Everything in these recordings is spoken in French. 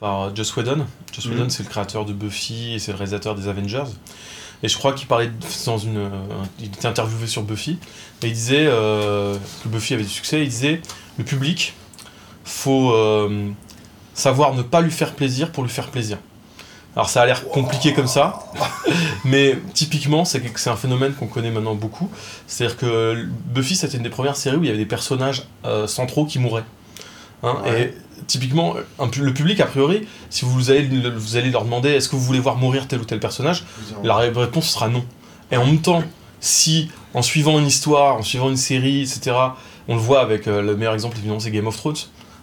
par Joss Whedon. Joss Whedon, Mhm. c'est le créateur de Buffy et c'est le réalisateur des Avengers. Et je crois qu'il parlait dans une, euh, il était interviewé sur Buffy et il disait euh, que Buffy avait du succès. Il disait le public, faut euh, savoir ne pas lui faire plaisir pour lui faire plaisir. Alors ça a l'air compliqué comme ça, mais typiquement c'est un phénomène qu'on connaît maintenant beaucoup. C'est-à-dire que Buffy c'était une des premières séries où il y avait des personnages centraux qui mouraient. Hein, Ouais. Et typiquement, un le public a priori, si vous allez, vous allez leur demander est-ce que vous voulez voir mourir tel ou tel personnage, la ré- réponse sera non. Et en même temps, si en suivant une histoire, en suivant une série, etc., on le voit avec euh, le meilleur exemple évidemment c'est Game of Thrones.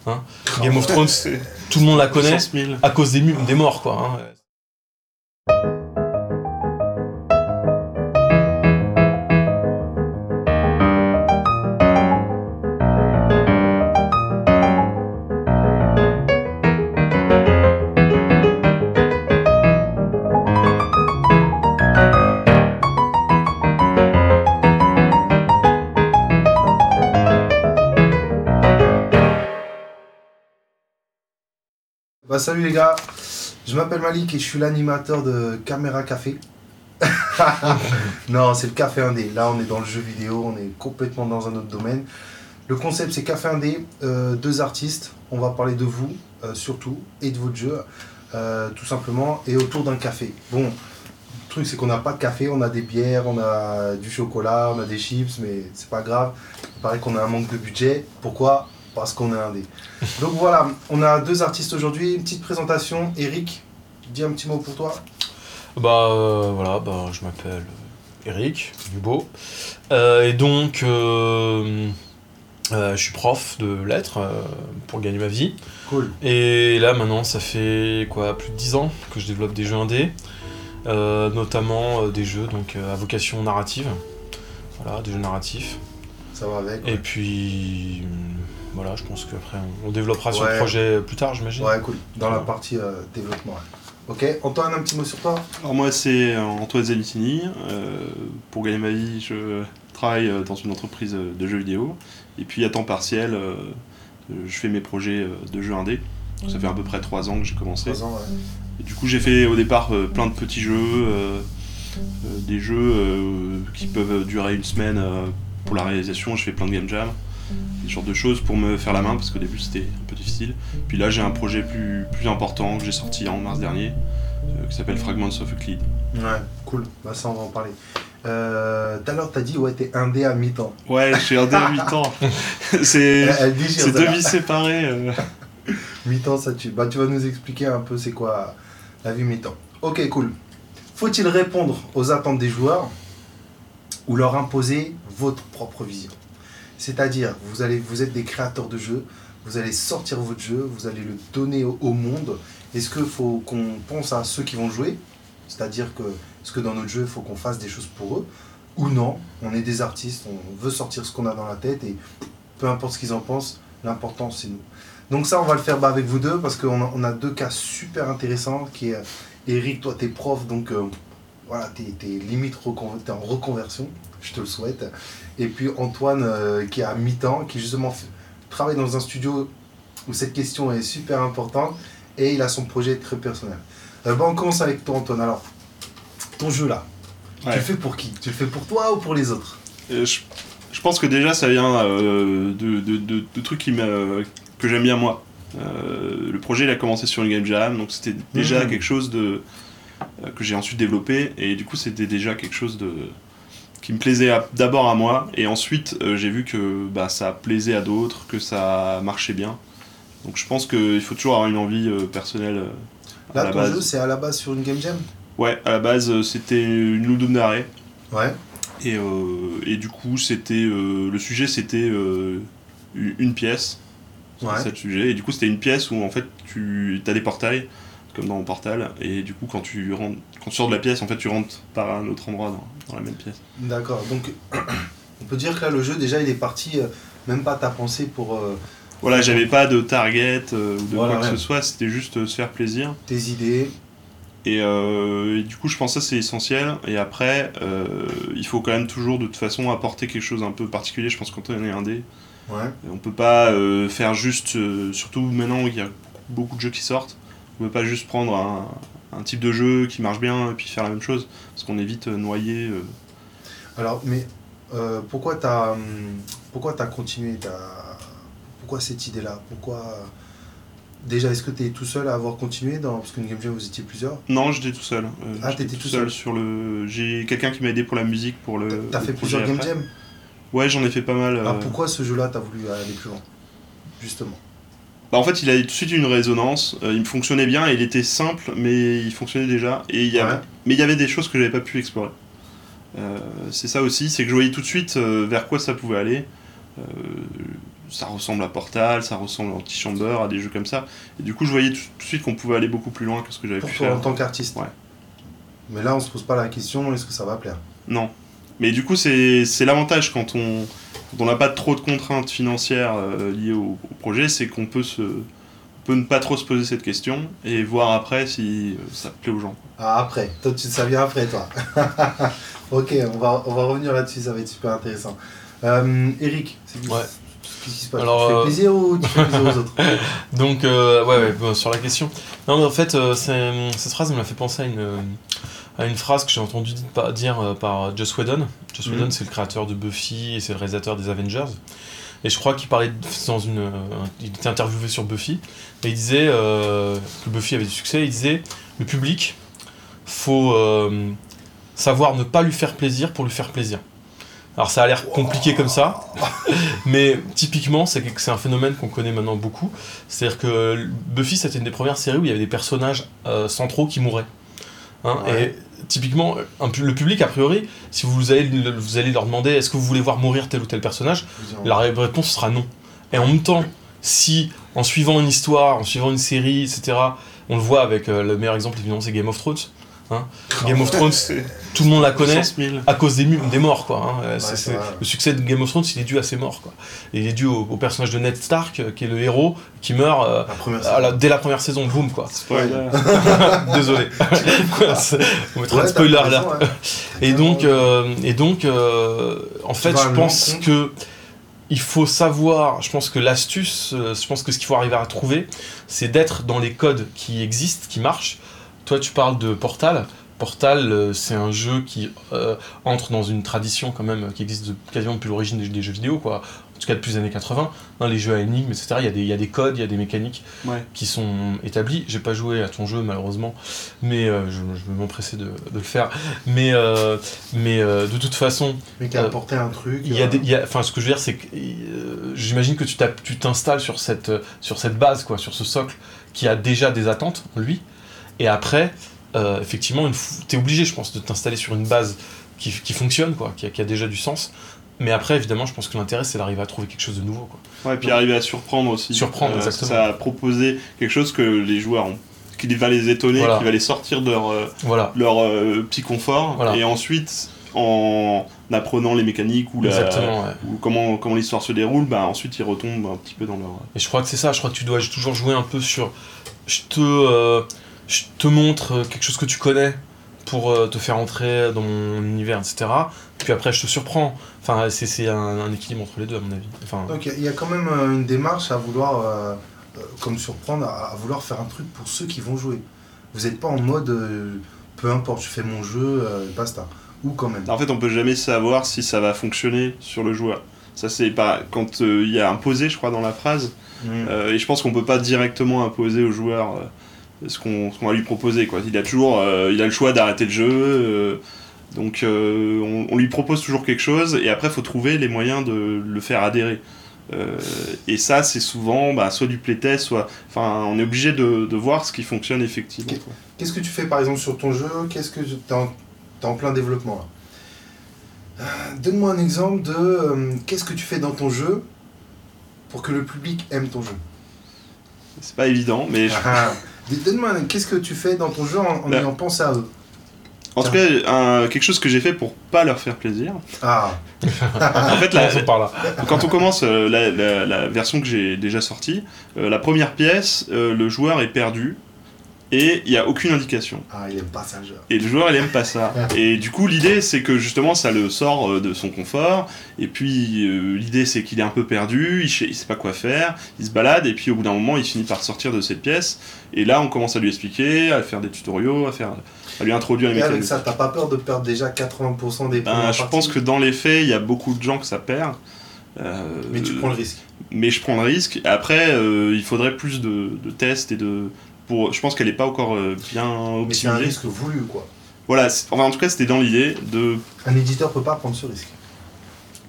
hein. Game of Thrones, tout le monde la connaît Puissance 1000. à cause des, des morts quoi. hein. Bah salut les gars, je m'appelle Malik et je suis l'animateur de Caméra Café. non, c'est le Café Indé. Là, on est dans le jeu vidéo, on est complètement dans un autre domaine. Le concept, c'est Café Indé, euh, deux artistes. On va parler de vous, euh, surtout, et de votre jeu, euh, tout simplement, et autour d'un café. Bon, le truc, c'est qu'on n'a pas de café, on a des bières, on a du chocolat, on a des chips, mais c'est pas grave. Il paraît qu'on a un manque de budget. Pourquoi? Parce qu'on est indé. Donc voilà, on a deux artistes aujourd'hui. Une petite présentation. Eric, dis un petit mot pour toi. Bah euh, voilà, bah, je m'appelle Eric Dubo. Euh, et donc, euh, euh, je suis prof de lettres euh, pour gagner ma vie. Cool. Et là maintenant, ça fait quoi, plus de 10 ans que je développe des jeux indés, euh, notamment euh, des jeux donc euh, à vocation narrative. Voilà, des jeux narratifs. Ça va avec. Et puis hum, voilà, je pense qu'après on, développera sur le projet plus tard, j'imagine. Ouais, cool. Dans la partie euh, développement. ouais. Ok, Antoine, un petit mot sur toi Alors moi c'est euh, Antoine Zalitini. Euh, pour gagner ma vie, je travaille dans une entreprise de jeux vidéo. Et puis à temps partiel, euh, je fais mes projets de jeux indés. Donc, ça fait à peu près 3 ans que j'ai commencé. Trois ans, ouais. Et du coup j'ai fait au départ euh, plein de petits jeux, euh, euh, des jeux euh, qui peuvent durer une semaine euh, pour la réalisation. Je fais plein de game jam, des genres de choses pour me faire la main parce qu'au début c'était un peu difficile. Puis là j'ai un projet plus, plus important que j'ai sorti en mars dernier euh, qui s'appelle Fragments of Euclid. Ouais, cool. Bah, ça, on va en parler. Euh, Tout à l'heure, t'as dit, ouais, t'es indé à mi-temps. Ouais, je suis un dé à mi-temps. c'est deux vies séparées. euh. Mi-temps, ça tue. Bah, tu vas nous expliquer un peu c'est quoi la vie mi-temps. Ok, cool. Faut-il répondre aux attentes des joueurs ou leur imposer votre propre vision? C'est-à-dire, vous, vous êtes des créateurs de jeux, vous allez sortir votre jeu, vous allez le donner au, monde. Est-ce qu'il faut qu'on pense à ceux qui vont jouer? C'est-à-dire que, est-ce que dans notre jeu, il faut qu'on fasse des choses pour eux? Ou non On est des artistes, on veut sortir ce qu'on a dans la tête et peu importe ce qu'ils en pensent, l'important c'est nous. Donc ça, on va le faire bah, avec vous deux parce qu'on a, deux cas super intéressants qui est Eric, toi t'es prof, donc euh, voilà, t'es t'es limite en reconversion, je te le souhaite. Et puis Antoine euh, qui est à mi-temps, qui justement travaille dans un studio où cette question est super importante et il a son projet très personnel. Euh, bah, on commence avec toi Antoine. Alors, ton jeu là, tu le fais pour qui? Tu le fais pour toi ou pour les autres? Euh, je, je pense que déjà ça vient euh, de, de, de- de trucs qui que j'aime bien moi. Le projet il a commencé sur une game jam, donc c'était déjà Mhm. quelque chose de, que j'ai ensuite développé, et du coup c'était déjà quelque chose de, qui me plaisait à- d'abord à moi, et ensuite euh, j'ai vu que bah, ça plaisait à d'autres, que ça marchait bien. Donc je pense qu'il faut toujours avoir une envie euh, personnelle euh, à Là, la ton base. jeu, c'est à la base sur une game jam? Ouais, à la base c'était une Ludum Dare. Ouais. Et, et du coup, c'était le sujet, c'était une une pièce. Ouais. C'est ça le sujet. Et du coup, c'était une pièce où en fait, tu as des portails, comme dans Portal. Et du coup, quand tu rentres, quand tu sors de la pièce, en fait, tu rentres par un autre endroit dans, dans la même pièce. D'accord, donc on peut dire que là le jeu déjà il est parti, euh, même pas ta pensée pour euh, Voilà, j'avais pas de target euh, ou de Voilà, quoi que ce soit. C'était juste se faire plaisir. tes idées. Et, et du coup, je pense que ça c'est essentiel. Et après, il faut quand même toujours de toute façon apporter quelque chose un peu particulier. Je pense quand on est indé, Ouais. on peut pas faire juste, surtout maintenant il y a beaucoup de jeux qui sortent, On peut pas juste prendre un, un type de jeu qui marche bien et puis faire la même chose, parce qu'on est vite euh, noyé. euh. Alors, mais euh, pourquoi t'as hum, pourquoi t'as continué t'as- Pourquoi cette idée-là? Pourquoi Déjà, est-ce que tu es tout seul à avoir continué dans... Parce qu'une Game Jam, vous étiez plusieurs? Non, j'étais tout seul. Euh, Ah, t'étais tout seul. sur le. J'ai quelqu'un qui m'a aidé pour la musique, pour le. T'as fait plusieurs Game après. Jam? Ouais, j'en ai fait pas mal. Ah, pourquoi ce jeu-là, t'as voulu aller plus loin? Justement. Bah, en fait, il a tout de suite une résonance. euh, il fonctionnait bien. Il était simple, mais il fonctionnait déjà. Et il y avait... Ouais. Mais il y avait des choses que j'avais pas pu explorer. Euh, c'est ça aussi, c'est que je voyais tout de suite euh, vers quoi ça pouvait aller. Ça ressemble à Portal, ça ressemble à Antichamber, à des jeux comme ça. Et du coup, je voyais tout tout de suite qu'on pouvait aller beaucoup plus loin que ce que j'avais pu faire. en tant qu'artiste. Ouais. Mais là, on se pose pas la question est-ce que ça va plaire? Non. Mais du coup, c'est l'avantage quand on quand on n'a pas trop de contraintes financières euh, liées au, au projet, c'est qu'on peut se on peut ne pas trop se poser cette question et voir après si euh, ça plaît aux gens. Ah, après. Toi, tu, ça vient après, toi. ok, on va, on va revenir là-dessus, ça va être super intéressant. Euh, Eric, c'est Ouais. Qu'est-ce qui se passe Alors, Tu fais euh, plaisir ou tu fais plaisir aux autres Donc, euh, ouais, ouais, bon, sur la question. Non, mais en fait, euh, cette phrase me l'a fait penser à une, à une phrase que j'ai entendue dire par, euh, par Joss Whedon. Joss. Whedon, c'est le créateur de Buffy et c'est le réalisateur des Avengers. Et je crois qu'il parlait dans une. euh, il était interviewé sur Buffy et il disait euh, que Buffy avait du succès. Il disait le public, faut euh, savoir ne pas lui faire plaisir pour lui faire plaisir. Alors ça a l'air compliqué comme ça, mais typiquement c'est un phénomène qu'on connaît maintenant beaucoup. C'est-à-dire que Buffy c'était une des premières séries où il y avait des personnages euh, centraux qui mouraient. Hein, Ouais. Et typiquement, un le public a priori, si vous allez, le- vous allez leur demander est-ce que vous voulez voir mourir tel ou tel personnage, la ré- réponse sera non. Et en même temps, si en suivant une histoire, en suivant une série, etc., on le voit avec euh, le meilleur exemple évidemment c'est Game of Thrones. Hein. Game of Thrones, tout le monde la connaît 100 000. à cause des, morts quoi. hein. Le succès de Game of Thrones il est dû à ces morts quoi. Et il est dû au, au personnage de Ned Stark euh, qui est le héros qui meurt euh, La première à la- dès la première saison, boum quoi. Spoiler. Désolé. On mettra Ouais, un spoiler raison, alert. ouais. Et donc, euh, et donc euh, en fait, je pense que il faut savoir, je pense que l'astuce, je pense que ce qu'il faut arriver à trouver, c'est d'être dans les codes qui existent, qui marchent. Toi, tu parles de Portal. Portal, euh, c'est un jeu qui euh, entre dans une tradition quand même qui existe de- quasiment depuis l'origine des, des jeux vidéo, quoi. En tout cas depuis les années 80. Hein, les jeux à énigmes, etc. Il y, a des, il y a des codes, il y a des mécaniques Ouais. qui sont établis. J'ai pas joué à ton jeu malheureusement, mais euh, je, je vais m'empresser de, de le faire. Mais, euh, mais de toute façon, Mais qui a apporté un truc. il y a des, il y a- enfin, ce que je veux dire, c'est que j'imagine que tu t'installes sur cette, sur cette base, quoi, sur ce socle qui a déjà des attentes, lui. Et après, euh, effectivement, tu es obligé, je pense, de t'installer sur une base qui, qui fonctionne, quoi, qui a, qui a déjà du sens. Mais après, évidemment, je pense que l'intérêt, c'est d'arriver à trouver quelque chose de nouveau. Quoi. Ouais, et puis arriver à surprendre aussi. Surprendre, Euh, exactement. Ça a proposé quelque chose que les joueurs ont, qui va les étonner, Voilà. qui va les sortir de leur, euh, Voilà, leur euh, petit confort. Voilà. Et ensuite, en apprenant les mécaniques ou, la, ouais. ou comment, comment l'histoire se déroule, bah, ensuite ils retombent un petit peu dans leur. Et je crois que c'est ça, je crois que tu dois toujours jouer un peu sur. Je te, euh, je te montre euh, quelque chose que tu connais pour euh, te faire entrer dans mon univers, etc. Puis après, je te surprends. Enfin, c'est c'est un, un équilibre entre les deux, à mon avis. Enfin, Donc il y a- quand même euh, une démarche à vouloir, euh, comme surprendre, à, vouloir faire un truc pour ceux qui vont jouer. Vous n'êtes pas en mode euh, peu importe, je fais mon jeu, euh, basta. Ou quand même. En fait, on peut jamais savoir si ça va fonctionner sur le joueur. Ça, c'est pas. Quand euh, il y a imposé, je crois, dans la phrase, Mm. Euh, et je pense qu'on peut pas directement imposer au joueur euh, ce qu'on va lui proposer. Quoi. Il a toujours euh, il a le choix d'arrêter le jeu. euh, donc euh, on, on lui propose toujours quelque chose et après il faut trouver les moyens de le faire adhérer. Euh, et ça c'est souvent bah, soit du playtest, soit... Enfin on est obligé de, de voir ce qui fonctionne effectivement. Qu'est-ce que tu fais par exemple sur ton jeu? Qu'est-ce que tu es en, plein développement là? Euh, Donne-moi un exemple de euh, qu'est-ce que tu fais dans ton jeu pour que le public aime ton jeu. C'est pas évident mais je- Ah, ah. Donne-moi un- qu'est-ce que tu fais dans ton jeu en, en Bah. ayant pensé à eux. en tout cas un- quelque chose que j'ai fait pour pas leur faire plaisir. Ah, En fait la. Quand on commence euh, la, la- la version que j'ai déjà sortie, euh, la première pièce, euh, le joueur est perdu et il n'y a aucune indication. Ah, il aime pas ça, le joueur. Et le joueur, il aime pas ça. Et du coup, l'idée, c'est que justement, ça le sort euh, de son confort. Et puis, euh, l'idée, c'est qu'il est un peu perdu, il, il sait pas quoi faire, il se balade, et puis au bout d'un moment, il finit par sortir de cette pièce. Et là, on commence à lui expliquer, à faire des tutoriaux, à, faire, à lui introduire les Et avec ça, t'as pas peur de perdre déjà 80% des Ben, premières je pense que dans les faits, il y a beaucoup de gens que ça perd. Euh, Mais tu prends le risque. Mais je prends le risque. Après, euh, il faudrait plus de, de tests et de. Pour, je pense qu'elle n'est pas encore euh, bien Mais c'est un optimisée. risque voulu, quoi. Voilà, enfin, en tout cas, c'était dans l'idée de. Un éditeur peut pas prendre ce risque.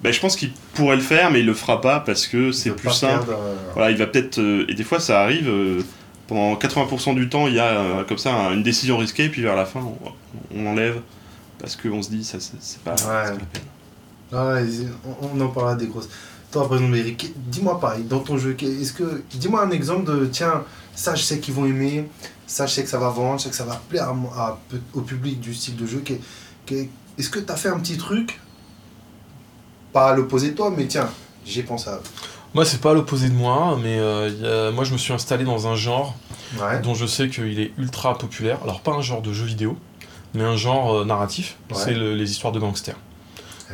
Ben, je pense qu'il pourrait le faire, mais il le fera pas parce que c'est plus simple. perdre, euh, Voilà, il va peut-être. et des fois, ça arrive. pendant 80% du temps, il y a euh, comme ça un- une décision risquée, puis vers la fin, on, on enlève parce qu'on se dit ça, c'est pas, c'est pas la peine. Ouais, on en parlera des grosses. Toi, par exemple, Eric, dis-moi pareil, dans ton jeu, est-ce que. Dis-moi un exemple de. Tiens, ça, je sais qu'ils vont aimer, ça, je sais que ça va vendre, je sais que ça va plaire à à au public du style de jeu. qu'est- Est-ce que tu as fait un petit truc Pas à l'opposé de toi, mais tiens, j'ai pensé à. Moi, c'est pas à l'opposé de moi, mais euh, a- moi, je me suis installé dans un genre Ouais. dont je sais qu'il est ultra populaire. Alors, pas un genre de jeu vidéo, mais un genre euh, narratif. Ouais. C'est le- les histoires de gangsters.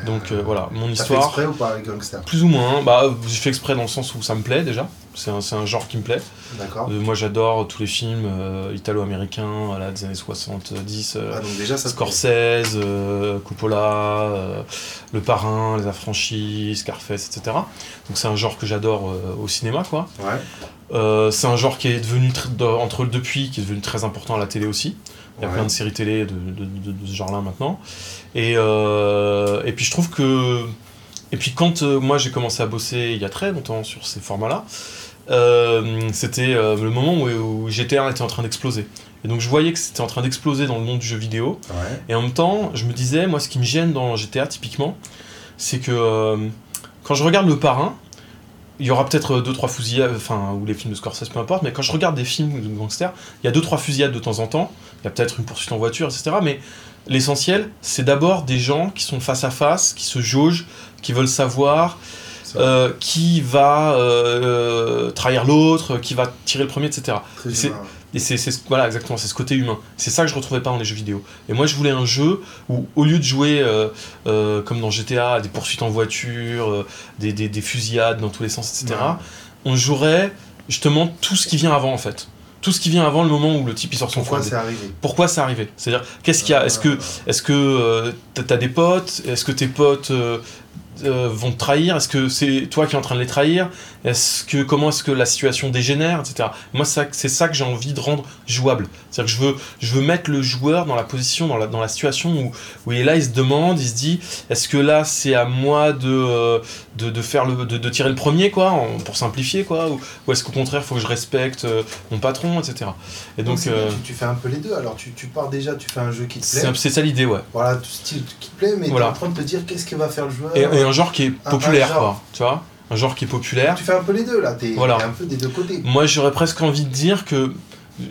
Donc, euh, voilà, mon fait histoire. exprès ou pas, les gangsters Plus ou moins, bah, j'ai fait exprès dans le sens où ça me plaît déjà. C'est un, un genre qui me plaît. D'accord. Euh, moi, j'adore tous les films euh, italo-américains voilà, des années 70. euh, Ah, donc déjà, ça te plaît. Scorsese, euh, Coppola, Le Parrain, Les Affranchis, Scarface, etc. Donc c'est un genre que j'adore au cinéma, quoi. Ouais. C'est un genre qui est devenu, tr- de- entre le depuis, qui est devenu très important à la télé aussi. Il y a Ouais. plein de séries télé de, de- de- de ce genre-là maintenant. Et, et puis je trouve que... Et puis quand euh, moi j'ai commencé à bosser il y a très longtemps sur ces formats-là, euh, c'était euh, le moment où, où GTA était en train d'exploser. Et donc je voyais que c'était en train d'exploser dans le monde du jeu vidéo. Ouais. Et en même temps, je me disais, moi, ce qui me gêne dans GTA, typiquement, c'est que euh, quand je regarde Le Parrain, il y aura peut-être deux trois fusillades, enfin, ou les films de Scorsese, peu importe, mais quand je regarde des films de gangsters, il y a deux trois fusillades de temps en temps, il y a peut-être une poursuite en voiture, etc. Mais l'essentiel, c'est d'abord des gens qui sont face à face, qui se jaugent, qui veulent savoir, euh, qui va euh, euh, trahir l'autre, qui va tirer le premier, etc. très c'est-. Et c'est c'est ce- voilà exactement, c'est ce côté humain. C'est ça que je retrouvais pas dans les jeux vidéo. Et moi je voulais un jeu où au lieu de jouer euh, comme dans GTA, des poursuites en voiture, des, des- des fusillades dans tous les sens, etc. Ouais. On jouerait justement tout ce qui vient avant en fait. Tout ce qui vient avant le moment où le type il sort son Pourquoi c'est arrivé? Pourquoi c'est arrivé? C'est-à-dire qu'est-ce qu'il y a? Est-ce que est-ce que euh, t'as- des potes? Est-ce que tes potes euh, vont te trahir? Est-ce que c'est toi qui es en train de les trahir? Est-ce que comment est-ce que la situation dégénère, etc. Moi, c'est ça que j'ai envie de rendre jouable. C'est-à-dire que je veux, je veux mettre le joueur dans la position, dans la, dans la situation où, où il est là, il se demande, il se dit, est-ce que là c'est à moi de, euh, de, de faire le, de, de tirer le premier, quoi, en- pour simplifier, quoi, ou, ou est-ce qu'au contraire, il faut que je respecte euh, mon patron, etc. Et donc, euh, tu, tu fais un peu les deux. Alors tu, tu pars déjà, tu fais un jeu qui te plaît. c'est ça l'idée, ouais. Voilà, tout style qui te plaît, mais Voilà. tu es en train de te dire qu'est-ce que va faire le joueur. Et, et un genre qui est Un- populaire, quoi. Tu vois Un genre qui est populaire. Tu fais un peu les deux là, t'es Voilà. un peu des deux côtés. Moi, j'aurais presque envie de dire que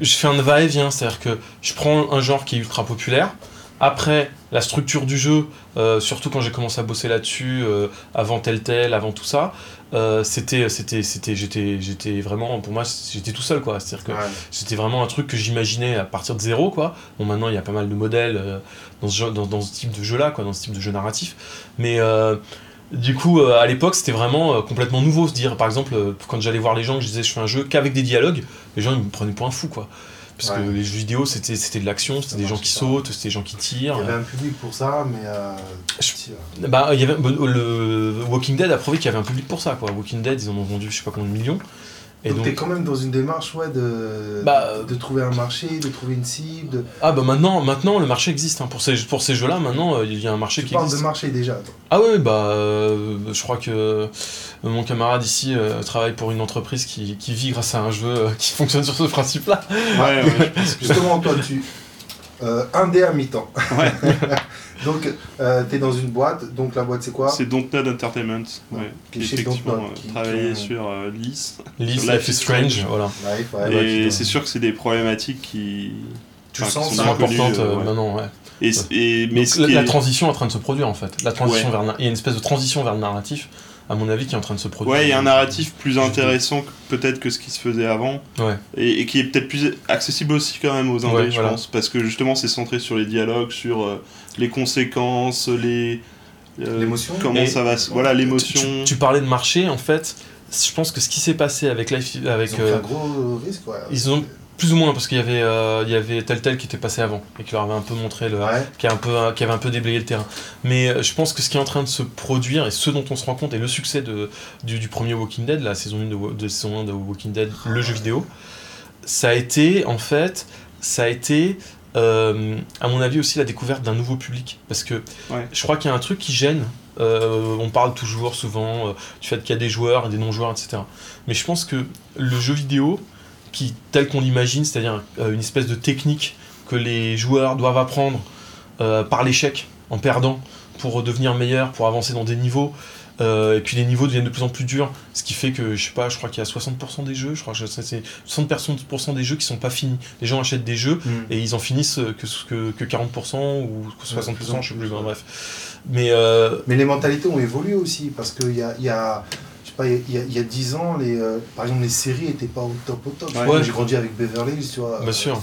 je fais un va-et-vient. C'est-à-dire que je prends un genre qui est ultra populaire. Après, la structure du jeu, euh, surtout quand j'ai commencé à bosser là-dessus, euh, avant tel tel, avant tout ça, euh, c'était, c'était, c'était, j'étais, j'étais vraiment, pour moi, j'étais tout seul, quoi. C'est-à-dire que Ouais. c'était vraiment un truc que j'imaginais à partir de zéro, quoi. Bon, maintenant, il y a pas mal de modèles dans, ce jeu- dans, dans ce type de jeu-là, quoi, dans ce type de jeu narratif. Mais du coup, euh, à l'époque, c'était vraiment euh, complètement nouveau. Se dire, par exemple, euh, quand j'allais voir les gens, je disais, je fais un jeu qu'avec des dialogues, les gens, ils me prenaient pour un fou, quoi. Parce Ouais. que les jeux vidéo, c'était, c'était de l'action, c'était des gens qui sautent, c'était des gens qui tirent. Il y avait un public pour ça, mais. Euh, Je- Bah, il y avait, le Walking Dead a prouvé qu'il y avait un public pour ça, quoi. Walking Dead, ils en ont vendu je sais pas combien de millions. Et donc, donc, t'es quand même dans une démarche ouais, de, Bah, de trouver un marché, de trouver une cible. De... ah bah maintenant, maintenant le marché existe. hein. Pour ces, pour ces jeux-là, maintenant, euh, il y a un marché Tu qui parles existe. de marché déjà. toi. Ah oui, bah, euh, je crois que euh, mon camarade ici euh, travaille pour une entreprise qui, qui vit grâce à un jeu euh, qui fonctionne sur ce principe-là. Ouais, ouais, Justement, toi, tu. Euh, un dé à mi-temps. Ouais. donc, euh, t'es dans une boîte. Donc, la boîte, c'est quoi C'est Dontnod Entertainment, ouais, Qui qui est chez effectivement Dontnod, euh, qui- travaillait qui ont- sur euh, Lys. Life, Life Life is Strange, Strange. voilà. Ouais, et tu c'est sûr que c'est des problématiques qui. Tu enfin, sens qui ça sont C'est bien connues, importante euh, euh, ouais. maintenant, ouais. Et, et- mais Donc, la, transition est en train de se produire en fait. La transition Ouais. vers, il y a une espèce de transition vers le narratif à mon avis, qui est en train de se produire. Ouais, il y a un narratif plus intéressant peut-être que ce qui se faisait avant. Ouais. Et, et qui est peut-être plus accessible aussi quand même aux indés, Ouais, je voilà. pense. Parce que justement, c'est centré sur les dialogues, sur euh, les conséquences, les. euh, L'émotion Comment Et- ça va. se- Voilà, l'émotion. tu- tu parlais de marché, en fait, je pense que ce qui s'est passé avec Life, avec Ils ont pris euh, un gros risque, ouais. ils ont- plus ou moins parce qu'il y avait euh, il y avait tel tel qui était passé avant et qui leur avait un peu montré le Ouais. qui, a un peu, qui avait un peu déblayé le terrain. Mais euh, je pense que ce qui est en train de se produire et ce dont on se rend compte et le succès de, du, du premier Walking Dead, la saison 1 de, saison 1 de Walking Dead, le jeu vidéo, ça a été en fait, ça a été euh, à mon avis aussi la découverte d'un nouveau public. Parce que Ouais. je crois qu'il y a un truc qui gêne. euh, on parle toujours souvent euh, du fait qu'il y a des joueurs et des non-joueurs, etc. Mais je pense que le jeu vidéo, qui, tel qu'on l'imagine, c'est-à-dire euh, une espèce de technique que les joueurs doivent apprendre euh, par l'échec, en perdant, pour devenir meilleurs, pour avancer dans des niveaux. euh, et puis les niveaux deviennent de plus en plus durs, ce qui fait que, je sais pas, je crois qu'il y a 60% des jeux, je crois que c'est 60% des jeux qui sont pas finis. Les gens achètent des jeux Mm. et ils en finissent que, que, que 40% ou que 60%, plus en je sais plus, plus, ben, ouais. bref. Mais euh, Mais les mentalités ont évolué aussi, parce qu'il y a, il y a, je sais pas, il y a, il y a 10 ans, les, euh, par exemple, les séries n'étaient pas au top au top. Ouais. Moi. J'ai grandi avec Beverly Hills, tu vois. Bien sûr. Euh,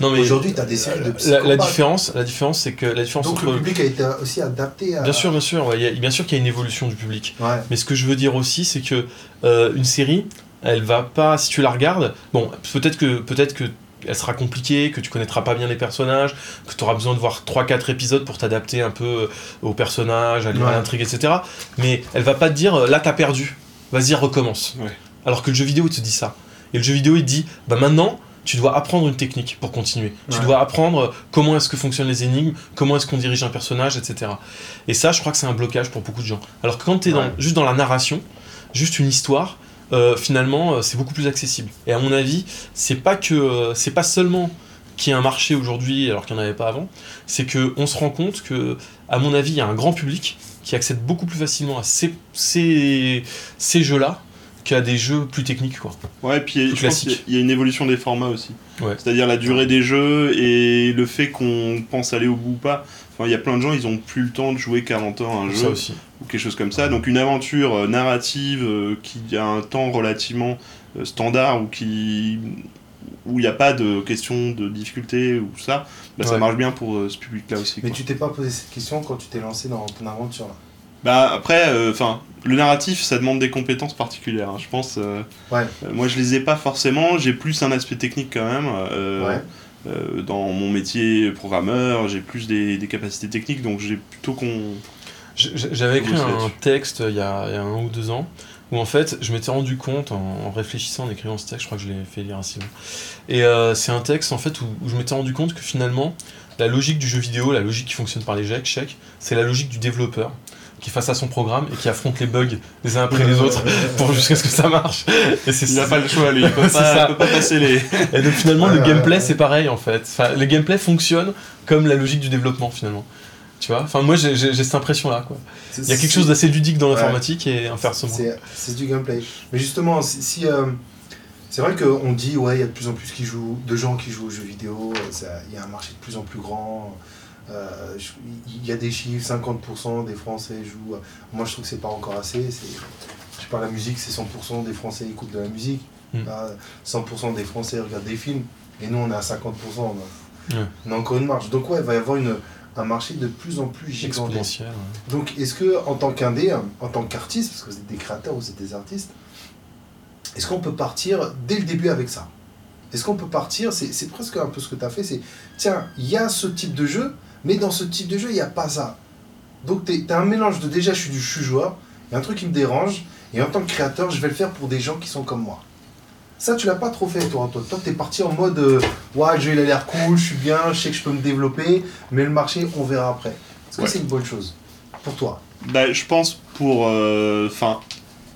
non mais Aujourd'hui, tu as des séries de la, la différence, la différence, c'est que la différence Donc entre le public a été aussi adapté à... Bien sûr, bien sûr, ouais, il y a- bien sûr qu'il y a une évolution du public. Ouais. Mais ce que je veux dire aussi, c'est que euh, une série, elle va pas, si tu la regardes, bon, peut-être que peut-être que elle sera compliquée, que tu connaîtras pas bien les personnages, que tu auras besoin de voir 3-4 épisodes pour t'adapter un peu aux personnages, à Ouais. l'intrigue, etc. Mais elle va pas te dire là t'as perdu, vas-y recommence. Ouais. Alors que le jeu vidéo il te dit ça. Et le jeu vidéo il te dit bah maintenant tu dois apprendre une technique pour continuer. Tu dois apprendre comment est-ce que fonctionnent les énigmes, comment est-ce qu'on dirige un personnage, etc. Et ça, je crois que c'est un blocage pour beaucoup de gens. Alors que quand tu es Ouais. juste dans la narration, juste une histoire, euh, finalement, euh, c'est beaucoup plus accessible. Et à mon avis, c'est pas que euh, c'est pas seulement qu'il y a un marché aujourd'hui alors qu'il n'y en avait pas avant, c'est que on se rend compte que, à mon avis, il y a un grand public qui accède beaucoup plus facilement à ces, ces, ces jeux-là qu'à des jeux plus techniques. Quoi. Ouais, puis je pense classique. qu'il y a- il y a une évolution des formats aussi. Ouais. C'est-à-dire la durée des jeux et le fait qu'on pense aller au bout ou pas. Enfin, il y a plein de gens, ils ont plus le temps de jouer 40 ans à un Ça jeu aussi. ou quelque chose comme ça. Donc une aventure euh, narrative euh, qui a un temps relativement euh, standard ou qui où il n'y a pas de question de difficulté ou ça, bah, ça marche bien pour euh, ce public-là aussi. Mais quoi. tu t'es pas posé cette question quand tu t'es lancé dans ton aventure là? Bah après, enfin, le narratif, ça demande des compétences particulières. hein. Je pense. euh, Ouais. euh, moi, je les ai pas forcément. J'ai plus un aspect technique quand même. euh, Ouais. euh, dans mon métier programmeur, j'ai plus des, des capacités techniques, donc j'ai plutôt qu'on. J'avais écrit un texte euh, il y, a, il y a un ou deux ans où en fait je m'étais rendu compte en, en réfléchissant, en écrivant ce texte, je crois que je l'ai fait lire à Simon. Et euh, c'est un texte en fait où, où je m'étais rendu compte que finalement la logique du jeu vidéo, la logique qui fonctionne par les chèques, c'est la logique du développeur qui face à son programme et qui affronte les bugs les uns après les autres pour jusqu'à ce que ça marche. Et c'est Il n'a pas le choix, lui. Il peut pas, ça. peut pas passer les. Et donc finalement le gameplay c'est pareil en fait. Enfin, le gameplay fonctionne comme la logique du développement finalement. Tu vois Enfin moi j'ai cette impression là quoi. Il y a quelque chose d'assez ludique dans Ouais. l'informatique et inversement. C'est c'est du gameplay. Mais justement, si, si, euh, c'est vrai qu'on dit ouais, il y a de plus en plus qui jouent, de gens qui jouent aux jeux vidéo. Il y a un marché de plus en plus grand. euh, Il y a des chiffres, 50% des Français jouent. Moi, je trouve que c'est pas encore assez. c'est- Je sais pas, la musique, c'est 100% des Français écoutent de la musique. Mm. Ah, 100% des Français regardent des films. Et nous, on est à 50%. On a, Ouais. on a encore une marge. Donc ouais, il va y avoir une, un marché de plus en plus gigantesque. ouais. Donc, est-ce que, en tant qu'indé, en tant qu'artiste, parce que vous êtes des créateurs, vous êtes des artistes, est-ce qu'on peut partir dès le début avec ça? Est-ce qu'on peut partir C'est c'est presque un peu ce que tu as fait c'est tiens, il y a ce type de jeu, mais dans ce type de jeu, il n'y a pas ça. Donc, tu as un mélange de déjà, je suis du je suis joueur, il y a un truc qui me dérange, et en tant que créateur, je vais le faire pour des gens qui sont comme moi. Ça, tu l'as pas trop fait, toi, Antoine. Toi, tu es parti en mode euh, ouais, le jeu, il a l'air cool, je suis bien, je sais que je peux me développer, mais le marché, on verra après. Est-ce que Ouais. c'est une bonne chose pour toi? Bah, je pense pour. Enfin,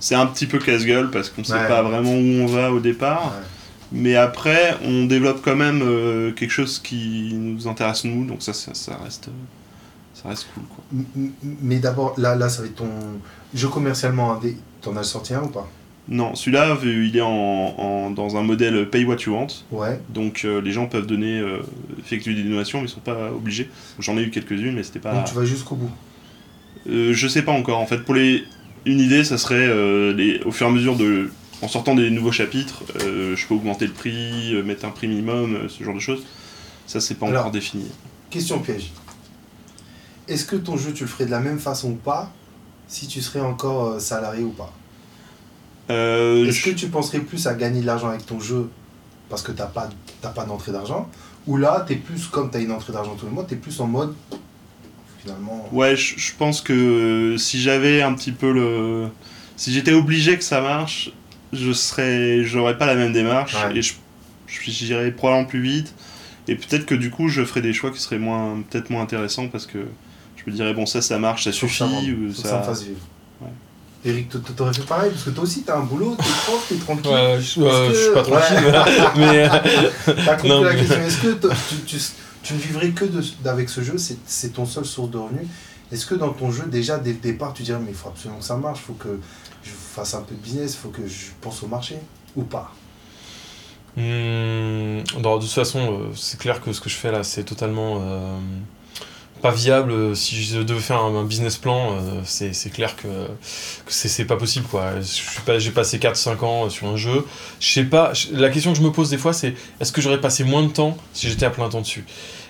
c'est un petit peu casse-gueule parce qu'on sait Ouais. pas vraiment où on va au départ. Ouais. Mais après, on développe quand même euh, quelque chose qui nous intéresse nous, donc ça, ça, ça reste. Ça reste cool, quoi. Mais d'abord, là, là, ça va être ton jeu commercialement indé. T'en as sorti un ou pas? Non, celui-là, il est en, en- dans un modèle pay what you want. Ouais. Donc euh, les gens peuvent donner, euh, effectuer des donations, mais ils sont pas obligés. J'en ai eu quelques-unes, mais c'était pas. Donc tu vas jusqu'au bout. Euh, je sais pas encore. En fait, pour les, une idée, ça serait euh, les- au fur et à mesure de. En sortant des nouveaux chapitres, je peux augmenter le prix, mettre un prix minimum, ce genre de choses. Ça, c'est pas Alors, encore défini. Question piège. Est-ce que ton jeu, tu le ferais de la même façon ou pas si tu serais encore salarié ou pas? Euh, Est-ce que tu penserais plus à gagner de l'argent avec ton jeu parce que tu n'as pas, t'as pas d'entrée d'argent? Ou là, tu es plus, comme tu as une entrée d'argent tous les mois, tu es plus en mode, finalement... Ouais, je, je pense que si j'avais un petit peu le. Si j'étais obligé que ça marche, je serais. J'aurais pas la même démarche Ouais. et je j'irais probablement plus vite. Et peut-être que du coup, je ferais des choix qui seraient moins, peut-être moins intéressants parce que je me dirais, bon, ça, ça marche, ça suffit. ça ou faut que ça... ça me fasse vivre. Eric, t'aurais fait pareil parce que toi aussi, tu as un boulot, tu es prof, tu es tranquille. Ouais, je, euh, que- je suis pas tranquille, Ouais. mais euh, T'as compris Non, la mais- question. Est-ce que tu, tu- tu ne vivrais que de- d'avec ce jeu C'est ton seul source de revenus? Est-ce que dans ton jeu, déjà, dès le départ, tu dirais, mais il faut absolument que ça marche, il faut que je fasse un peu de business, il faut que je pense au marché Ou pas? Hmm, non, de toute façon, euh, c'est clair que ce que je fais là, c'est totalement euh, pas viable. Euh, Si je devais faire un, business plan, euh, c'est clair que, que c'est pas possible. quoi. J'ai passé 4-5 ans sur un jeu. Je sais pas. La question que je me pose des fois, c'est est-ce que j'aurais passé moins de temps si j'étais à plein temps dessus?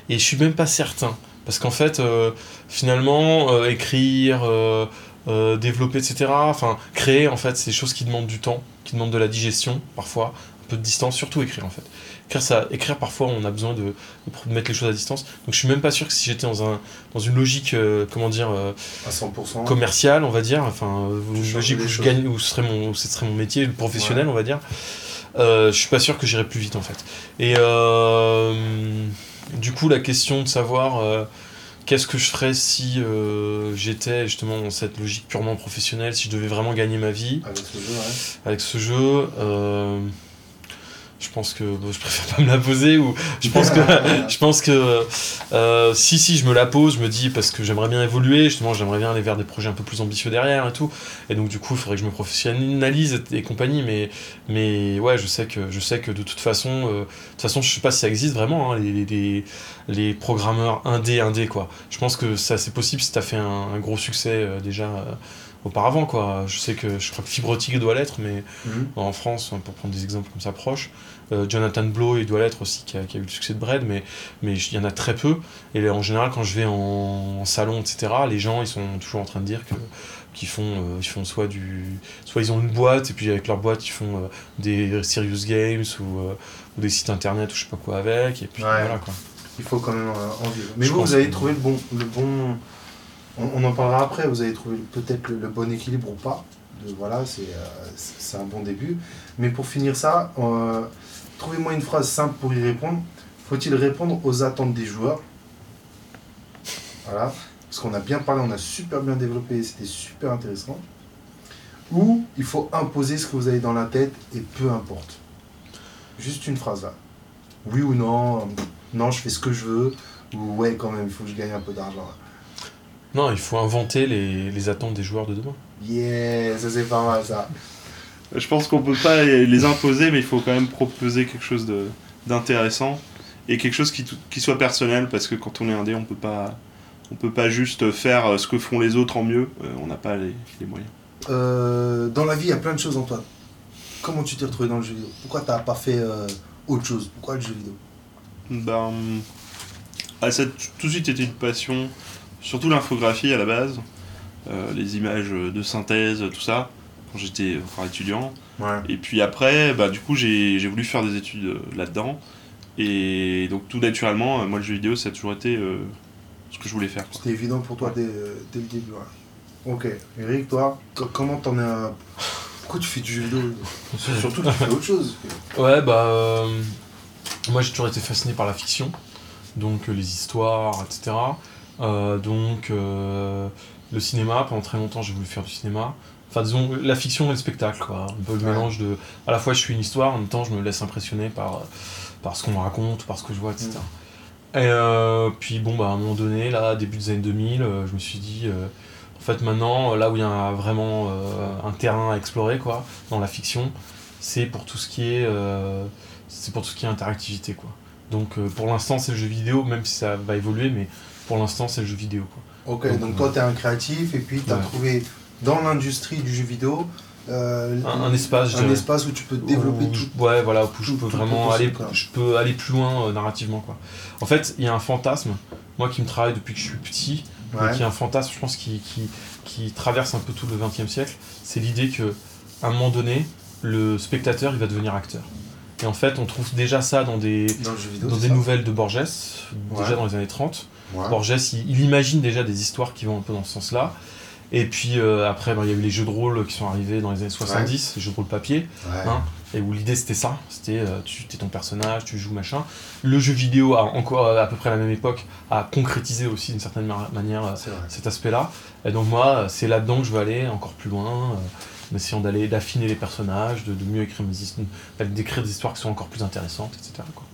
Et je suis même pas certain. Parce qu'en fait, euh, finalement, euh, écrire. euh, euh, développer, etc. Enfin, créer, en fait, c'est des choses qui demandent du temps, qui demandent de la digestion, parfois, un peu de distance, surtout écrire, en fait. Écrire, ça, écrire parfois, on a besoin de, mettre les choses à distance. Donc, je suis même pas sûr que si j'étais dans, un, dans une logique, euh, comment dire, euh, À 100% commerciale, on va dire, enfin, euh, une logique où je gagne, où ce serait mon, où ce serait mon métier le professionnel, on va dire, je suis pas sûr que j'irais plus vite, en fait. Et du coup, la question de savoir qu'est-ce que je ferais si euh, j'étais justement dans cette logique purement professionnelle, si je devais vraiment gagner ma vie avec ce jeu, ouais. avec ce jeu, euh, je pense que bon, je préfère pas me la poser ou je pense que je pense que euh, si si je me la pose, je me dis parce que j'aimerais bien évoluer, justement j'aimerais bien aller vers des projets un peu plus ambitieux derrière et tout, et donc du coup il faudrait que je me professionnalise et, et compagnie, mais mais ouais je sais que je sais que de toute façon euh, de toute façon je sais pas si ça existe vraiment hein, les, les, les, programmeurs indé indé quoi. Je pense que ça c'est possible si t'as fait un, un gros succès euh, déjà. Auparavant quoi je sais que je crois que Fibre Tigre doit l'être mais Mhm. en France, pour prendre des exemples comme ça proches. Euh, Jonathan Blow, il doit l'être aussi, qui a, qui a eu le succès de Bread, mais mais il y en a très peu. Et là, en général, quand je vais en, en salon, etc., les gens, ils sont toujours en train de dire que qu'ils font, euh, ils font soit du, soit ils ont une boîte et puis avec leur boîte ils font euh, des serious games ou, euh, ou des sites internet ou je sais pas quoi avec et puis Ouais. voilà quoi. Il faut quand même. Mais Je vous, vous avez trouvé le bon... Le bon on, en parlera après, vous avez trouvé peut-être le, bon équilibre ou pas. Voilà, c'est euh, c'est un bon début. Mais pour finir ça, euh, trouvez-moi une phrase simple pour y répondre. Faut-il répondre aux attentes des joueurs? Voilà. Parce qu'on a bien parlé, on a super bien développé, c'était super intéressant. Ou il faut imposer ce que vous avez dans la tête et peu importe. Juste une phrase là. Oui ou non, non, je fais ce que je veux. Ou ouais, quand même, il faut que je gagne un peu d'argent. Non, il faut inventer les, les attentes des joueurs de demain. Yeah, ça c'est pas mal ça. Je pense qu'on peut pas les imposer, mais il faut quand même proposer quelque chose de- d'intéressant et quelque chose qui, qui soit personnel, parce que quand on est indé, on peut pas, on peut pas juste faire euh, ce que font les autres en mieux. euh, on n'a pas les, les moyens. Euh, dans la vie, il y a plein de choses, Antoine. Comment tu t'es retrouvé dans le jeu vidéo? Pourquoi t'as pas fait euh, autre chose? Pourquoi le jeu vidéo? Ben, ah, ça a tout de suite été une passion, surtout l'infographie à la base, euh, les images de synthèse, tout ça, quand j'étais encore étudiant. Ouais. Et puis après, bah, du coup, j'ai j'ai voulu faire des études euh, là-dedans. Et donc, tout naturellement, euh, moi, le jeu vidéo, ça a toujours été euh, ce que je voulais faire. C'était évident pour toi dès, dès le début. ouais. Ok. Eric, toi, co- comment t'en es à... Pourquoi tu fais du jeu vidéo? Surtout tu fais autre chose. Ouais, bah. euh, moi, j'ai toujours été fasciné par la fiction, donc euh, les histoires, etc. Euh, donc, euh, le cinéma, pendant très longtemps, j'ai voulu faire du cinéma. Enfin, disons, la fiction et le spectacle, quoi. Un peu le Ouais. mélange de. À la fois, je suis une histoire, en même temps, je me laisse impressionner par, par ce qu'on me raconte, par ce que je vois, etc. Et euh, puis, bon, bah, à un moment donné, là, début des années 2000, euh, je me suis dit. en fait, maintenant, là où il y a vraiment euh, un terrain à explorer, quoi, dans la fiction, c'est pour tout ce qui est euh, c'est pour tout ce qui est interactivité quoi donc euh, pour l'instant c'est le jeu vidéo même si ça va évoluer mais pour l'instant c'est le jeu vidéo quoi Ok, donc toi, t'es un créatif et puis t'as Ouais. trouvé dans l'industrie du jeu vidéo euh, Un, un espace, un espace où tu peux développer Où tout. ouais voilà où je tout- peux tout vraiment aller quoi. je peux aller plus loin euh, narrativement quoi en fait il y a un fantasme moi qui me travaille depuis que je suis petit Ouais. y a un fantasme je pense qui, qui, qui traverse un peu tout le 20 e siècle c'est l'idée que à un moment donné le spectateur il va devenir acteur et en fait on trouve déjà ça dans des Dans le jeu vidéo. dans des ça nouvelles de Borges Ouais. déjà dans les années 30 Ouais. Borges il, il imagine déjà des histoires qui vont un peu dans ce sens là et puis euh, après ben, il y a eu les jeux de rôle qui sont arrivés dans les années 70 les jeux de rôle papier Ouais. Hein et où l'idée c'était ça, c'était euh, tu es ton personnage, tu joues machin. Le jeu vidéo a encore euh, à peu près à la même époque a concrétisé aussi d'une certaine ma- manière euh, cet aspect-là. Et donc moi c'est là-dedans que je veux aller encore plus loin, en essayant d'aller d'affiner les personnages, de, de mieux écrire mes histoires, d'écrire des histoires qui sont encore plus intéressantes, etc. Quoi.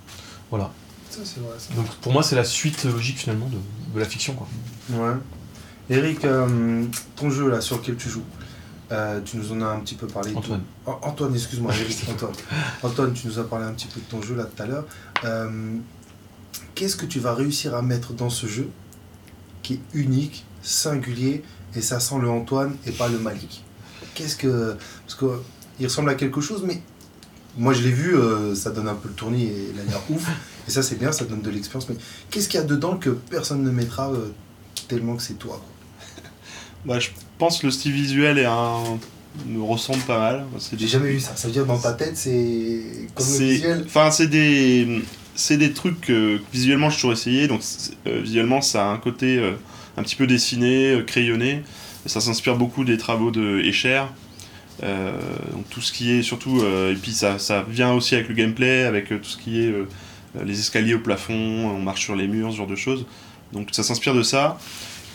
Voilà. Ça, c'est vrai. ça. Donc pour moi c'est la suite logique finalement de, de la fiction quoi. Ouais. Eric, euh, ton jeu là sur lequel tu joues, euh, tu nous en as un petit peu parlé. Antoine. An- Antoine, excuse-moi, Eric, Antoine. Antoine, tu nous as parlé un petit peu de ton jeu là tout à l'heure. Euh, Qu'est-ce que tu vas réussir à mettre dans ce jeu qui est unique, singulier et ça sent le Antoine et pas le Malik? Qu'est-ce que. Parce que il ressemble à quelque chose, mais moi je l'ai vu, euh, ça donne un peu le tournis et il a l'air ouf. Et ça c'est bien, ça donne de l'expérience. Mais qu'est-ce qu'il y a dedans que personne ne mettra euh, tellement que c'est toi Bah, je pense que le style visuel est un... me ressemble pas mal. J'ai jamais vu ça. Ça veut dire dans ta tête, c'est comme le visuel. Enfin, c'est des, c'est des trucs que visuellement j'ai toujours essayé. Donc euh, visuellement, ça a un côté euh, un petit peu dessiné, euh, crayonné. Et ça s'inspire beaucoup des travaux de Escher. Donc tout ce qui est surtout et puis ça, ça vient aussi avec le gameplay, avec tout ce qui est les escaliers au plafond, on marche sur les murs, ce genre de choses. Donc ça s'inspire de ça.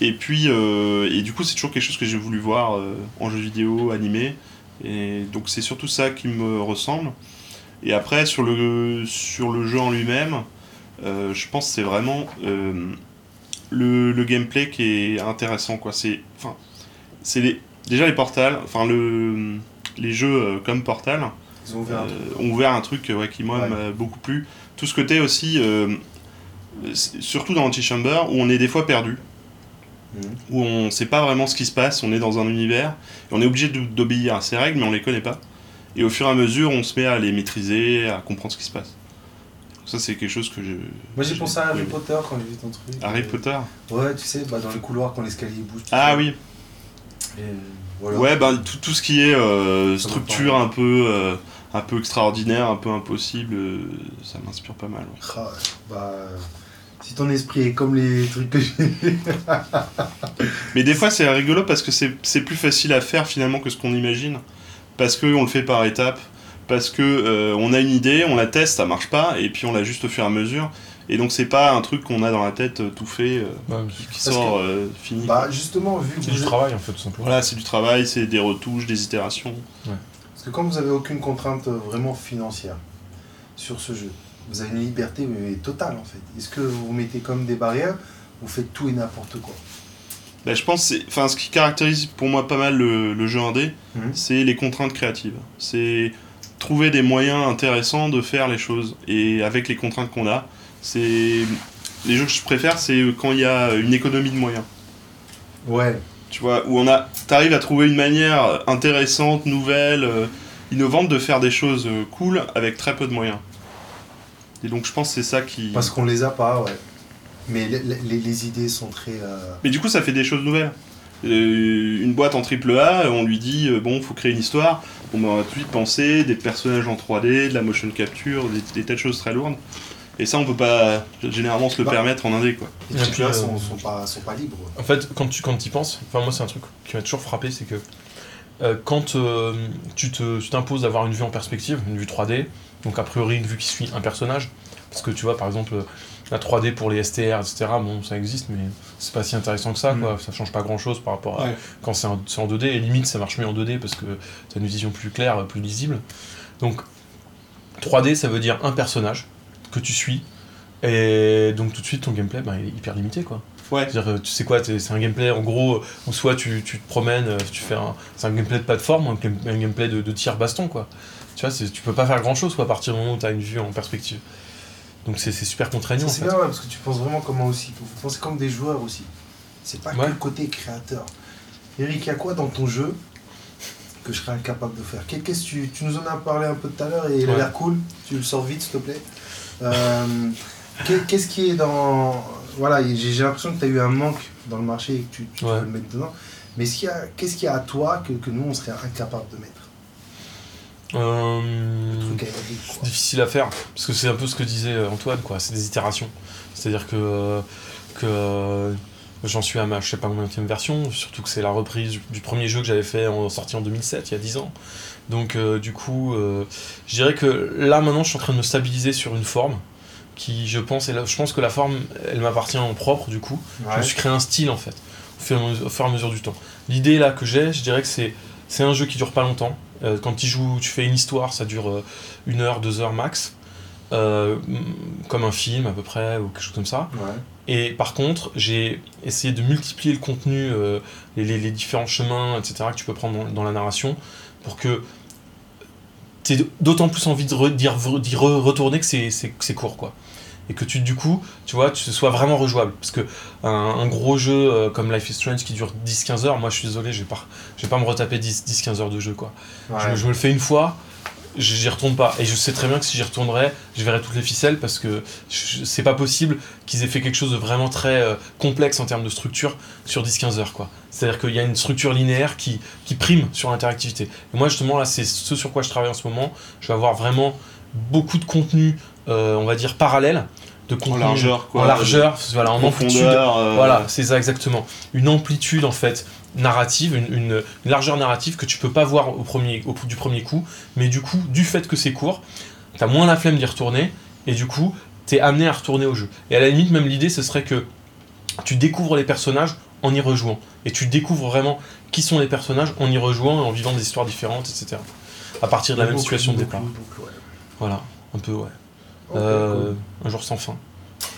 Et puis euh, et du coup c'est toujours quelque chose que j'ai voulu voir euh, en jeu vidéo, animé. Et donc c'est surtout ça qui me ressemble. Et après, sur le, sur le jeu en lui-même, euh, je pense que c'est vraiment euh, le, le gameplay qui est intéressant. Quoi. C'est, enfin, c'est les, déjà les portals, enfin le, les jeux euh, comme Portal Ils ont ouvert un euh, truc. ont ouvert un truc euh, ouais, qui moi Ouais. m'a beaucoup plu. Tout ce côté aussi, euh, surtout dans Antichamber, où on est des fois perdu Mhm. où on sait pas vraiment ce qui se passe, on est dans un univers, et on est obligé d'obéir à ces règles, mais on les connaît pas. Et au fur et à mesure, on se met à les maîtriser, à comprendre ce qui se passe. Ça, c'est quelque chose que je. Moi j'ai pensé à Harry oui. Potter quand j'ai vu ton truc. Harry Euh, Potter Ouais, tu sais, bah, dans les couloirs quand l'escalier bouge. tu Ah sais. oui, Et voilà. ouais, bah, tout, tout ce qui est euh, structure un peu, euh, un peu extraordinaire, un peu impossible, euh, ça m'inspire pas mal. ouais. Ah. Bah, si ton esprit est comme les trucs que j'ai. Mais des fois, c'est rigolo parce que c'est c'est plus facile à faire finalement que ce qu'on imagine. Parce qu'on le fait par étapes, parce que euh, on a une idée, on la teste, ça marche pas, et puis on l'ajuste au fur et à mesure. Et donc, c'est pas un truc qu'on a dans la tête euh, tout fait, euh, Ouais, qui sort euh, fini. Bah, justement, vu que c'est du travail en fait tout simplement. Voilà, c'est du travail, c'est des retouches, des itérations. Parce que comme vous avez aucune contrainte euh, vraiment financière sur ce jeu, vous avez une liberté mais totale en fait. Est-ce que vous mettez comme des barrières Vous faites tout et n'importe quoi? Bah, je pense, que c'est- enfin, ce qui caractérise pour moi pas mal le, le jeu indé, Mhm. c'est les contraintes créatives. C'est trouver des moyens intéressants de faire les choses. Et avec les contraintes qu'on a, c'est les jeux que je préfère, c'est quand il y a une économie de moyens. Ouais. Tu vois, où on a, t'arrives à trouver une manière intéressante, nouvelle, euh, innovante de faire des choses euh, cool avec très peu de moyens. Et donc je pense que c'est ça qui. Parce qu'on les a pas, ouais. Mais les, les- les idées sont très. euh, Mais du coup, ça fait des choses nouvelles. Euh, une boîte en triple A, on lui dit euh, bon, faut créer une histoire. On va tout de suite penser des personnages en 3D, de la motion capture, des, des tas de choses très lourdes. Et ça, on peut pas généralement se le Bah. permettre en indé, quoi. Les euh, sont, sont pas, sont pas libres. En fait, quand tu quand y penses, enfin moi c'est un truc qui m'a toujours frappé, c'est que euh, quand euh, tu te- tu t'imposes d'avoir une vue en perspective, une vue 3D, donc a priori une vue qui suit un personnage, parce que tu vois par exemple la 3D pour les STR, etc. Bon, ça existe, mais c'est pas si intéressant que ça, Mm. quoi. Ça change pas grand chose par rapport à Ouais. quand c'est en, c'est en 2D. Et limite, ça marche mieux en 2D parce que t'as une vision plus claire, plus lisible. Donc 3D, ça veut dire un personnage que tu suis. Et donc tout de suite, ton gameplay, ben, il est hyper limité, quoi. Ouais. C'est-à-dire, euh, tu sais quoi, c'est un gameplay en gros euh, où soit tu, tu te promènes, euh, tu fais un, c'est un gameplay de plateforme, un, game- un gameplay de, de tir baston quoi. Tu vois, c'est- tu peux pas faire grand chose quoi, à partir du moment où tu as une vue en perspective. Donc c'est c'est super contraignant. C'est bien, ouais, parce que tu penses vraiment comme moi aussi. Vous pensez comme des joueurs aussi. C'est pas Ouais. que le côté créateur. Eric, il y a quoi dans ton jeu que je serais incapable de faire? Qu'est- Qu'est-ce que tu, tu nous en as parlé un peu tout à l'heure et il a l'air cool. Tu le sors vite, s'il te plaît. Euh, qu'est- Qu'est-ce qui est dans. Voilà, j'ai l'impression que tu as eu un manque dans le marché et que tu, tu Ouais. veux le mettre dedans. Mais qu'est-ce qu'il y a à toi que, que nous, on serait incapable de mettre? Euh, difficile à faire parce que c'est un peu ce que disait Antoine quoi c'est des itérations c'est à dire que que j'en suis à ma je sais pas combien version surtout que c'est la reprise du, du premier jeu que j'avais fait en sorti en 2007 il y a 10 ans donc euh, du coup euh, je dirais que là maintenant je suis en train de me stabiliser sur une forme qui je pense et là je pense que la forme elle m'appartient en propre du coup je me suis créé un style en fait, au fur et à mesure, au fur et à mesure du temps. L'idée là que j'ai, je dirais que c'est c'est un jeu qui dure pas longtemps. Euh, quand tu joues, tu fais une histoire, ça dure euh, une heure, deux heures max, Euh, comme un film à peu près ou quelque chose comme ça. Ouais. Et par contre, j'ai essayé de multiplier le contenu, les, les- les différents chemins, etc. que tu peux prendre dans, dans la narration pour que aies d'autant plus envie de re- d'y re- d'y re- retourner que c'est- c'est c'est court quoi. Et que tu, du coup, tu vois, tu sois vraiment rejouable. Parce que un, un gros jeu euh, comme Life is Strange qui dure 10-15 heures, moi je suis désolé, je vais pas, je vais pas me retaper 10-15 heures de jeu quoi. Je, Ouais. me- je me le fais une fois, j'y retourne pas. Et je sais très bien que si j'y retournerais, je verrais toutes les ficelles parce que c'est pas possible qu'ils aient fait quelque chose de vraiment très euh, complexe en termes de structure sur 10-15 heures. C'est-à-dire qu'il y a une structure linéaire qui, qui prime sur l'interactivité. Et moi justement là, c'est ce sur quoi je travaille en ce moment. Je vais avoir vraiment beaucoup de contenu, euh, on va dire parallèle, de En largeur, quoi. en largeur, voilà, en amplitude. euh, Voilà, c'est ça exactement. Une amplitude en fait narrative, une, une- une largeur narrative que tu peux pas voir au premier, au, du premier coup, mais du coup, du fait que c'est court, t'as moins la flemme d'y retourner, et du coup, t'es amené à retourner au jeu. Et à la limite, même l'idée, ce serait que tu découvres les personnages en y rejouant, et tu découvres vraiment qui sont les personnages en y rejouant et en vivant des histoires différentes, etc. À partir de la même situation de départ. ouais. Voilà, un peu, ouais. Euh, cool. Un jour sans fin.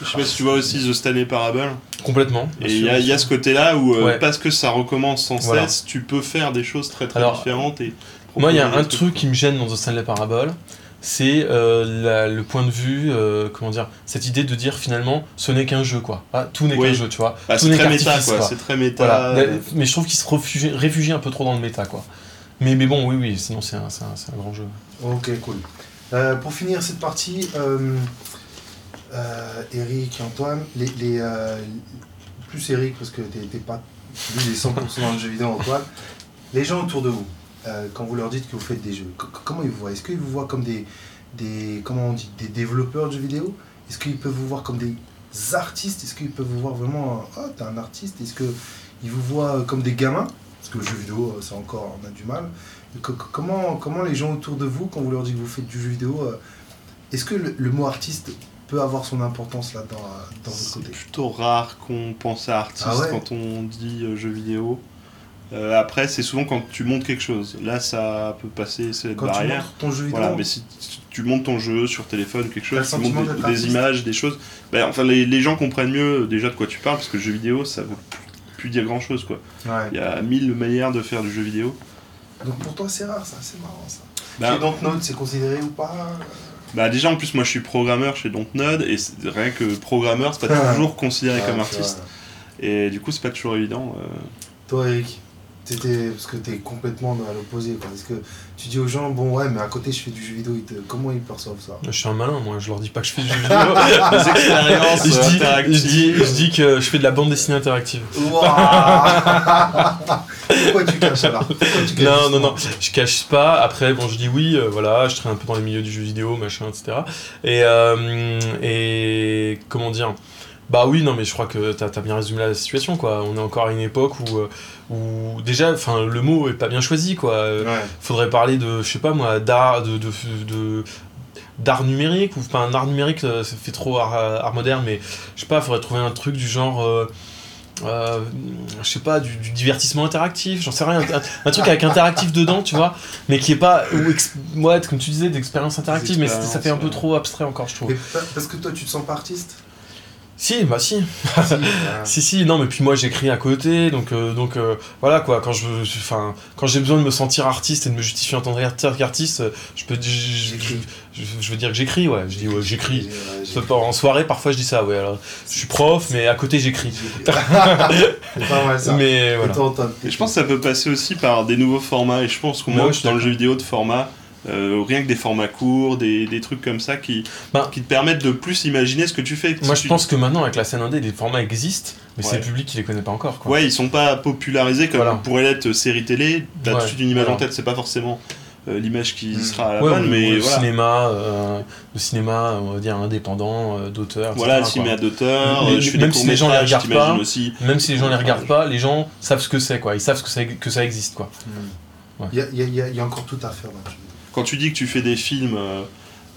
Je sais pas si tu vois aussi The Stanley Parable. Complètement. Et il y, a- y ce côté-là où, euh, Ouais. parce que ça recommence sans Voilà. cesse, tu peux faire des choses très très Alors, différentes. Et Moi, il y a un truc qui me gêne dans The Stanley Parable, c'est euh, le point de vue, euh, comment dire, cette idée de dire finalement, ce n'est qu'un jeu, quoi. Ah, tout n'est Oui. qu'un jeu, tu vois. Bah, tout c'est n'est très méta, quoi. quoi. C'est très méta. Voilà. Mais je trouve qu'il se réfugie, réfugie un peu trop dans le méta, quoi. Mais, mais bon, oui, oui, sinon c'est un, c'est un- c'est un grand jeu. Ok, cool. Euh, pour finir cette partie, euh, euh, Eric et Antoine, les, les, plus Eric parce que t'es pas lui il est 100% dans le jeu vidéo Antoine, les gens autour de vous, quand vous leur dites que vous faites des jeux, co- comment ils vous voient? Est-ce qu'ils vous voient comme des, des, comment on dit, des développeurs de jeux vidéo? Est-ce qu'ils peuvent vous voir comme des artistes? Est-ce qu'ils peuvent vous voir vraiment, oh t'es un artiste? Est-ce qu'ils vous voient comme des gamins? Parce que le jeu vidéo, c'est encore, on a du mal. Co- co- Comment, comment les gens autour de vous, quand vous leur dites que vous faites du jeu vidéo, euh, est-ce que le, le mot artiste peut avoir son importance là dans, euh, dans votre C'est côté? plutôt rare qu'on pense à artiste Ah ouais? quand on dit euh, jeu vidéo. Euh, après, c'est souvent quand tu montes quelque chose. Là, ça peut passer cette Quand tu barrière. montres ton jeu vidéo, Voilà, mais si tu montes ton jeu sur téléphone quelque chose, tu montes des, images, des choses, ben, enfin les, les gens comprennent mieux déjà de quoi tu parles parce que le jeu vidéo ça veut plus dire grand chose quoi. Ouais. Il y a mille manières de faire du jeu vidéo. Donc pour toi c'est rare ça, c'est marrant ça. Bah, Chez Dontnod c'est considéré ou pas? bah, déjà en plus moi je suis programmeur chez Dontnod et rien que programmeur c'est pas toujours considéré Ouais, comme artiste et du coup c'est pas toujours évident. euh. Toi Eric, t'étais parce que t'es complètement à l'opposé quoi. Est-ce que tu dis aux gens bon ouais mais à côté je fais du jeu vidéo, ils te- comment ils perçoivent ça? Je suis un malin, moi, je leur dis pas que je fais du jeu vidéo. Des expériences je, dis, interactives. je, dis, je dis que je fais de la bande dessinée interactive. Pourquoi tu caches alors Pourquoi tu caches Non, non, non, je cache pas. Après, bon, je dis oui, euh, voilà, je traîne un peu dans les milieux du jeu vidéo, machin, etc. Et, euh, et comment dire? Bah oui, non, mais je crois que t'as as bien résumé la situation, quoi. On est encore à une époque où, euh, où déjà, enfin, le mot est pas bien choisi, quoi. Euh, Ouais. Faudrait parler de, je sais pas moi, d'art, de, de, de- d'art numérique ou pas un art numérique, euh, ça fait trop art, art moderne, mais je sais pas, faudrait trouver un truc du genre. euh, euh, je sais pas, du, du divertissement interactif, j'en sais rien, un, un truc avec interactif dedans, tu vois, mais qui est pas, ou ouais, comme tu disais, d'expérience interactive, mais ça fait un peu trop abstrait encore, je trouve. Mais parce que toi tu te sens pas artiste? Si, bah si. Si, voilà. Si, si, non, mais puis moi j'écris à côté, donc, euh, donc euh, voilà quoi, quand je enfin, quand j'ai besoin de me sentir artiste et de me justifier en tant qu'artiste, je peux, je, je, J'écris. je- je veux dire que j'écris, ouais, je dis ouais, j'écris. Ouais, En soirée, parfois je dis ça, ouais, alors, je suis prof, mais à côté j'écris. C'est pas mal ça. Mais Et voilà. je pense que ça peut passer aussi par des nouveaux formats. Et je pense qu'on Moi, manque je suis dans le jeu vidéo de formats, euh, rien que des formats courts, des, des trucs comme ça qui, Ben, qui te permettent de plus imaginer ce que tu fais. Moi Si je tu- pense que maintenant avec la scène indé, les formats existent, mais c'est Ouais. le public qui les connaît pas encore. Quoi. Ouais, ils sont pas popularisés comme Voilà. pourrait l'être série télé. T'as tout de Ouais, suite une image voilà. en tête, c'est pas forcément euh, l'image qui Mm. sera à la Ouais, mais le voilà. cinéma, euh, le cinéma, on va dire indépendant, euh, d'auteur. Voilà, le cinéma d'auteur, même des si les gens les regardent pas. Même si les gens les regardent pas, les gens savent ce que c'est, quoi. Ils savent ce que ça, que ça existe, quoi. Il y a, y y y encore tout à faire. Quand tu dis que tu fais des films, euh,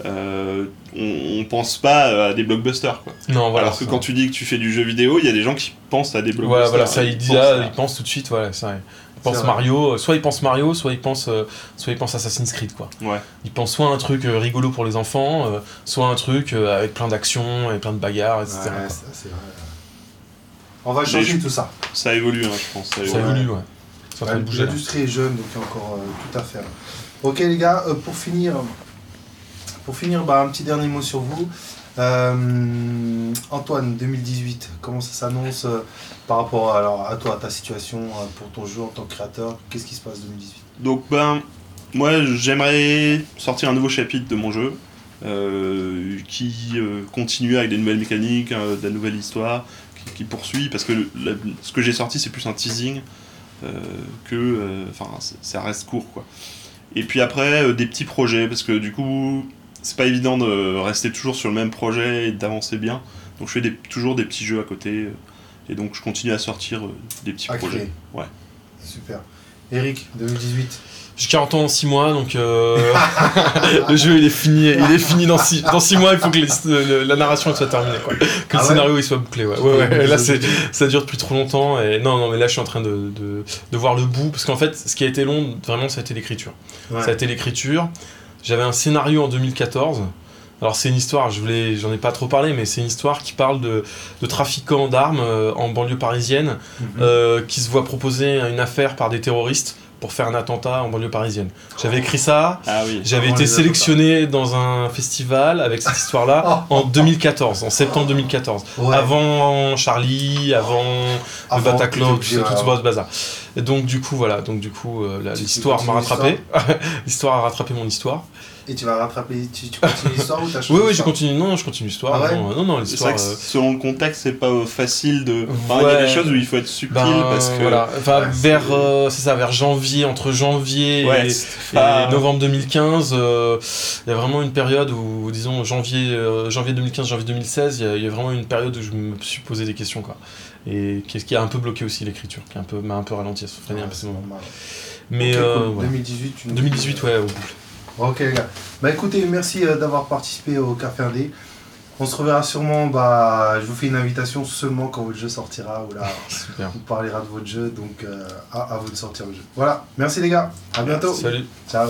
euh, on, on pense pas à des blockbusters. Quoi. Non, voilà. Alors que ça. quand tu dis que tu fais du jeu vidéo, il y a des gens qui pensent à des blockbusters. Voilà, voilà, ça, il dit pensent là, à- il pense tout de suite, voilà, ça. Il pense vrai. Mario, euh, soit il pense Mario, soit il pense, euh, soit il pense Assassin's Creed, quoi. Ouais. Il pense soit un truc euh, rigolo pour les enfants, euh, soit un truc euh, avec plein d'actions et plein de bagarres, etc. Ouais, quoi. ça, c'est vrai. On va changer je- tout ça. Ça évolue, hein, je pense. Ça Ça évolue. Ouais. L'industrie est jeune, donc il y a encore euh, tout à faire. Ok les gars, euh, pour finir, pour finir bah, un petit dernier mot sur vous. Euh, Antoine, 2018, comment ça s'annonce euh, par rapport à, alors, à toi, à ta situation pour ton jeu en tant que créateur? Qu'est-ce qui se passe 2018 Donc, ben, moi, j'aimerais sortir un nouveau chapitre de mon jeu qui continue avec des nouvelles mécaniques, de la nouvelle histoire, qui, poursuit, parce que ce que j'ai sorti, c'est plus un teasing que. Enfin, ça reste court, quoi. Et puis après, euh, des petits projets, parce que du coup, c'est pas évident de rester toujours sur le même projet et d'avancer bien. Donc, je fais des- toujours des petits jeux à côté. euh, et donc, je continue à sortir euh, des petits À projets. créer. Ouais. Super. Eric, 2018 J'ai 40 ans dans 6 mois, donc euh, le jeu il est fini, il est fini dans 6 dans six mois, il faut que les- la narration elle soit terminée, quoi. que Ah le ouais scénario il soit bouclé. Ouais. Ouais, ouais, là c'est ça dure depuis trop longtemps et non non mais là je suis en train de, de, de voir le bout parce qu'en fait ce qui a été long vraiment ça a été l'écriture. Ça a été l'écriture. J'avais un scénario en 2014. Alors c'est une histoire, je voulais, j'en ai pas trop parlé, mais c'est une histoire qui parle de, de trafiquants d'armes euh, en banlieue parisienne Mhm. euh, qui se voient proposer une affaire par des terroristes pour faire un attentat en banlieue parisienne. J'avais écrit ça, Ah oui. j'avais été sélectionné dans un festival avec cette histoire-là en 2014, en septembre 2014. Ouais. Avant Charlie, avant le Bataclan, tout, tout bas- ce bazar. Et donc du coup voilà, donc du coup euh, l'histoire m'a rattrapé. l'histoire a rattrapé mon histoire. Et tu vas rattraper, tu, tu continues l'histoire ou t'as changé Oui oui, je continue. Non, je continue l'histoire. Ah ouais non, non, l'histoire. vrai que euh, selon le contexte, c'est pas euh, facile de. Enfin, il y a des choses où il faut être subtil ben, parce que. voilà, enfin Ouais, vers c'est- euh, c'est ça, vers janvier, entre janvier Ouais, et, novembre 2015, euh, il y a vraiment une période où, disons janvier, euh, janvier 2015, janvier 2016, il y, y a vraiment une période où je me suis posé des questions quoi. Et qui, qui a un peu bloqué aussi l'écriture, qui a un peu m'a un peu ralenti, a freiné un Ouais. Mais Ok, euh, cool. voilà. 2018, tu nous 2018 ouais, au. Ok les gars. Bah écoutez, merci euh, d'avoir participé au Café Indé. On se reverra sûrement, bah je vous fais une invitation seulement quand votre jeu sortira ou là on parlera de votre jeu donc euh, à, à vous de sortir le jeu. Voilà, merci les gars, à bientôt. Salut. Ciao.